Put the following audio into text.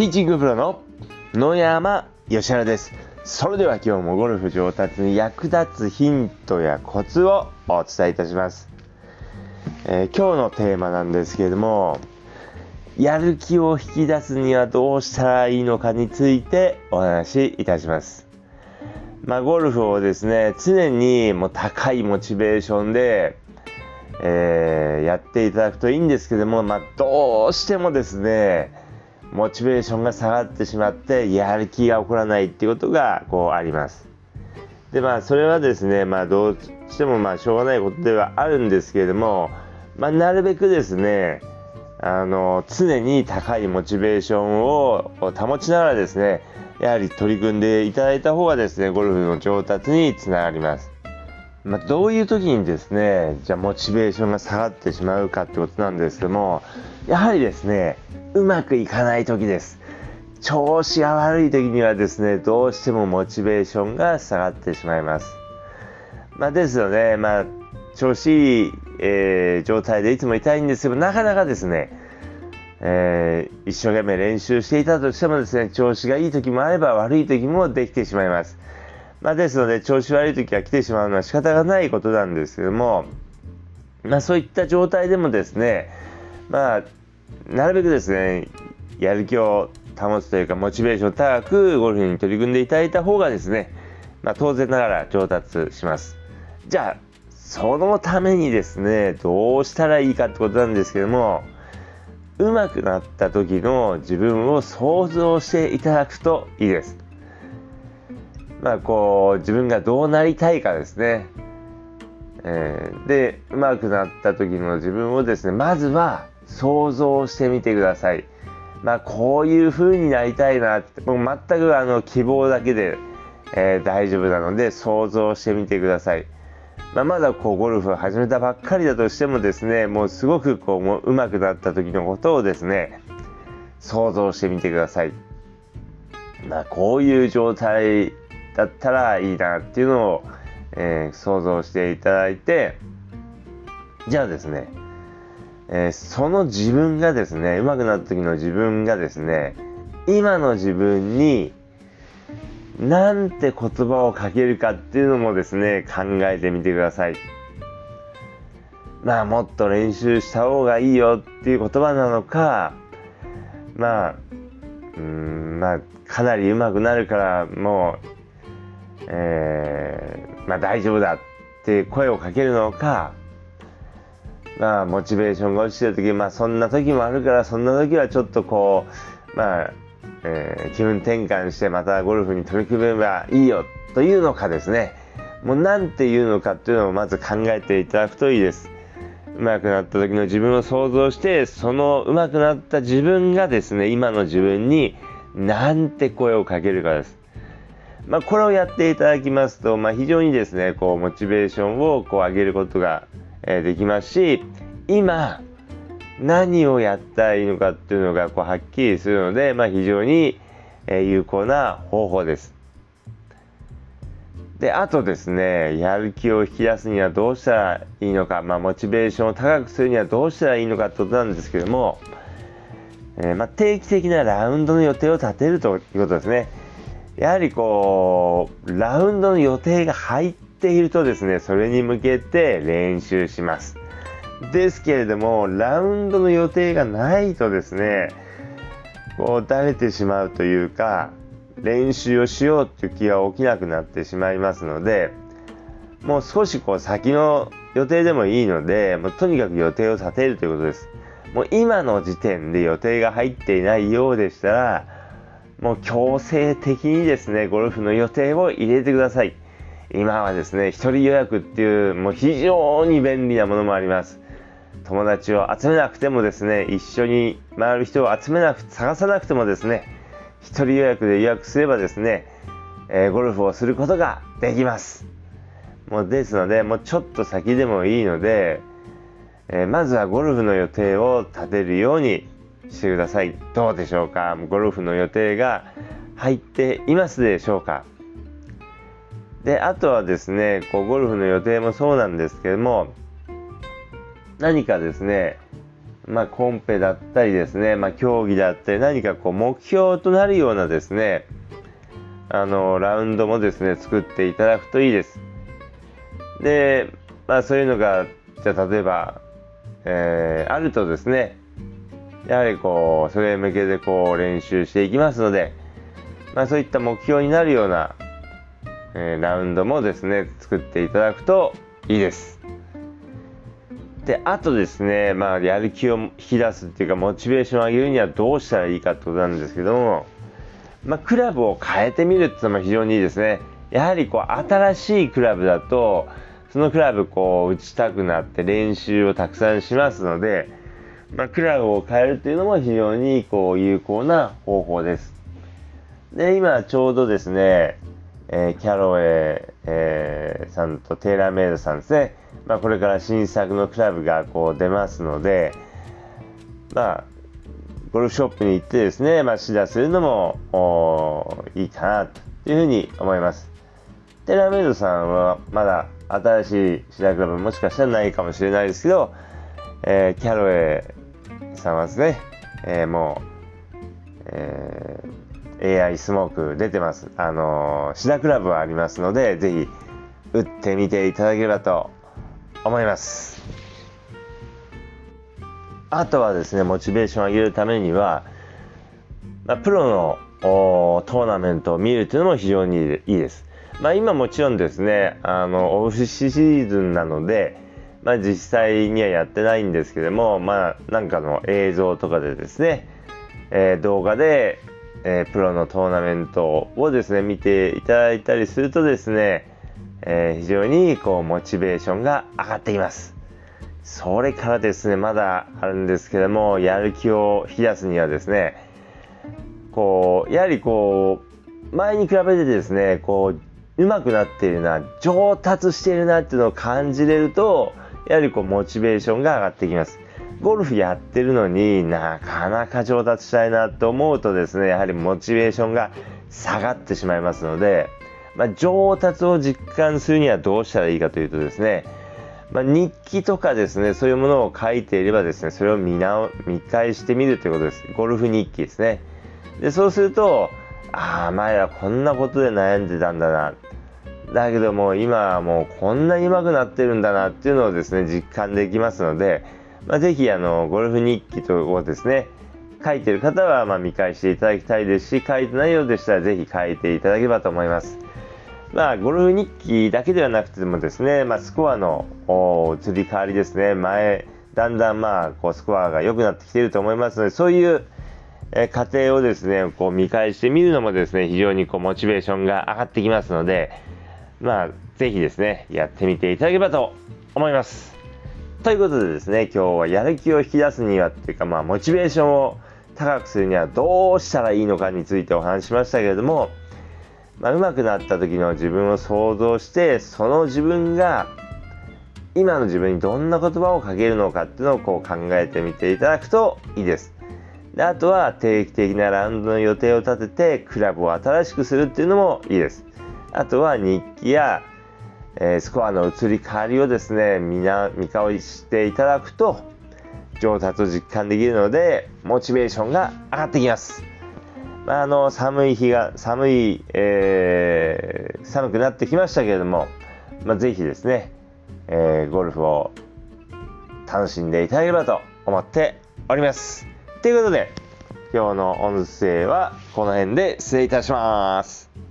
ティーチングプロの野山義原です。それでは今日もゴルフ上達に役立つヒントやコツをお伝えいたします、えー、今日のテーマなんですけれどもやる気を引き出すにはどうしたらいいのかについてお話しいたします。まあ、ゴルフをですね常にもう高いモチベーションでえー、やっていただくといいんですけども、まあ、どうしてもですね、モチベーションが下がってしまって、やる気が起こらないっていうことが、こう、あります。で、まあ、それはですね、まあ、どうしても、まあ、しょうがないことではあるんですけれども、まあ、なるべくですね、あの、常に高いモチベーションを保ちながらですね、やはり取り組んでいただいた方がですね、ゴルフの上達につながります。まあ、どういう時にですね、じゃあモチベーションが下がってしまうかってことなんですけども、やはりですね、うまくいかない時です。調子が悪い時にはですね、どうしてもモチベーションが下がってしまいます。まあ、ですよね、まあ、調子いい、えー、状態でいつもいたいんですけど、なかなかですね、えー、一生懸命練習していたとしてもですね、調子がいい時もあれば悪い時もできてしまいます。まあ、ですので、調子悪い時が来てしまうのは仕方がないことなんですけども、まあ、そういった状態でもですね、まあ、なるべくですね、やる気を保つというか、モチベーション高くゴルフに取り組んでいただいた方がですね、まあ、当然ながら上達します。じゃあ、そのためにですね、どうしたらいいかってことなんですけども、上手くなった時の自分を想像していただくといいです。まあこう自分がどうなりたいかですね。えー、で上手くなった時の自分をですねまずは想像してみてください。まあこういう風になりたいなってもう全くあの希望だけで、えー、大丈夫なので想像してみてください。まあ、まだこうゴルフを始めたばっかりだとしてもですねもうすごくこうもう上手くなった時のことをですね想像してみてください。まあ、こういう状態だったらいいなっていうのを、えー、想像していただいてじゃあですね、えー、その自分がですね上手くなった時の自分がですね今の自分になんて言葉をかけるかっていうのもですね考えてみてください。まあもっと練習した方がいいよっていう言葉なのかまあうんまあかなり上手くなるからもうえー、まあ、大丈夫だって声をかけるのか、まあ、モチベーションが落ちてる時、まあ、そんな時もあるから、そんな時はちょっとこう、まあ、えー、気分転換してまたゴルフに取り組めばいいよというのかですね、もう何て言うのかっていうのをまず考えていただくといいです。上手くなった時の自分を想像して、その上手くなった自分がですね、今の自分に何て声をかけるかです。まあ、これをやっていただきますと、まあ、非常にですねこうモチベーションをこう上げることが、えできますし今何をやったらいいのかっていうのがこうはっきりするので、まあ、非常に、え有効な方法です。であとですねやる気を引き出すにはどうしたらいいのか、まあ、モチベーションを高くするにはどうしたらいいのかってことなんですけども、えー、ま、定期的なラウンドの予定を立てるということですね。やはりこう、ラウンドの予定が入っているとですね、それに向けて練習します。ですけれども、ラウンドの予定がないとですね、こう、だれてしまうというか、練習をしようっていう気が起きなくなってしまいますので、もう少しこう先の予定でもいいので、もうとにかく予定を立てるということです。もう今の時点で予定が入っていないようでしたら、もう強制的にですね、ゴルフの予定を入れてください。今はですね、一人予約っていう、もう非常に便利なものもあります。友達を集めなくてもですね、一緒に回る人を集めなく、探さなくてもですね、一人予約で予約すればですね、えー、ゴルフをすることができます。もうですので、もうちょっと先でもいいので、えー、まずはゴルフの予定を立てるようにしてください。どうでしょうか？ゴルフの予定が入っていますでしょうか？で、あとはですね、こうゴルフの予定もそうなんですけども、何かですね、まあ、コンペだったりですね、まあ、競技だったり何かこう目標となるようなですねあのラウンドもですね作っていただくといいです。で、まあ、そういうのがじゃ例えば、えー、あるとですねやはりこうそれへ向けてこう練習していきますので、まあ、そういった目標になるような、えー、ラウンドもですね作っていただくといいです。であとですね、まあ、やる気を引き出すっていうかモチベーションを上げるにはどうしたらいいかってことなんですけども、まあ、クラブを変えてみるっていうのも非常にいいですね。やはりこう新しいクラブだとそのクラブこう打ちたくなって練習をたくさんしますので、まあ、クラブを変えるというのも非常にこう有効な方法です。で今ちょうどですね、えー、キャロウェイ、えー、さんとテーラーメイドさんですねまあ、これから新作のクラブがこう出ますので、まあ、ゴルフショップに行ってですね、まあ、試打するのもいいかなというふうに思います。テラメイドさんはまだ新しい試打クラブもしかしたらないかもしれないですけど、えー、キャロウェイさんはですね、えー、もう、えー、AI スモーク出てます。あのー、シダクラブはありますので、ぜひ打ってみていただければと思いますあとはですねモチベーションを上げるためには、まあ、プロのトーナメントを見るというのも非常にいいです。まあ、今もちろんですねあのオフシーズンなので、まあ、実際にはやってないんですけども、まあ、なんかの映像とかでですね、えー、動画で、えー、プロのトーナメントをですね見ていただいたりするとですねえー、非常にこうモチベーションが上がっています。それからですね、まだあるんですけども、やる気を引き出すにはですね、こう、やはりこう、前に比べてですね、こう、上手くなっているな、上達しているなっていうのを感じれると、やはりこう、モチベーションが上がってきます。ゴルフやってるのになかなか上達したいなと思うとですね、やはりモチベーションが下がってしまいますので、まあ、上達を実感するにはどうしたらいいかというとですね、まあ、日記とかですね、そういうものを書いていればですね、それを見直見返してみるということです。ゴルフ日記ですね。で、そうすると、ああ、前はこんなことで悩んでたんだな。だけども今はもうこんなに上手くなってるんだなっていうのをですね、実感できますので、まあ、ぜひあの、ゴルフ日記とをですね、書いてる方はま見返していただきたいですし、書いてないようでしたらぜひ書いていただければと思います。まあ、ゴルフ日記だけではなくてもですね、まあ、スコアの移り変わりですね、前、だんだんまあ、こう、スコアが良くなってきていると思いますので、そういう、過程をですね、こう見返してみるのもですね、非常にこう、モチベーションが上がってきますので、まあ、ぜひですね、やってみていただければと思います。ということでですね、今日はやる気を引き出すにはっていうか、まあ、モチベーションを高くするにはどうしたらいいのかについてお話しましたけれども、まあ、上手くなった時の自分を想像してその自分が今の自分にどんな言葉をかけるのかっていうのをこう考えてみていただくといいです。であとは定期的なラウンドの予定を立ててクラブを新しくするっていうのもいいです。あとは日記や、えー、スコアの移り変わりをですね見な見返していただくと上達を実感できるのでモチベーションが上がってきます。まあ、あの寒い日が寒い、えー、寒くなってきましたけれども、まあ、ぜひですね、えー、ゴルフを楽しんでいただければと思っております。ということで今日の音声はこの辺で失礼いたします。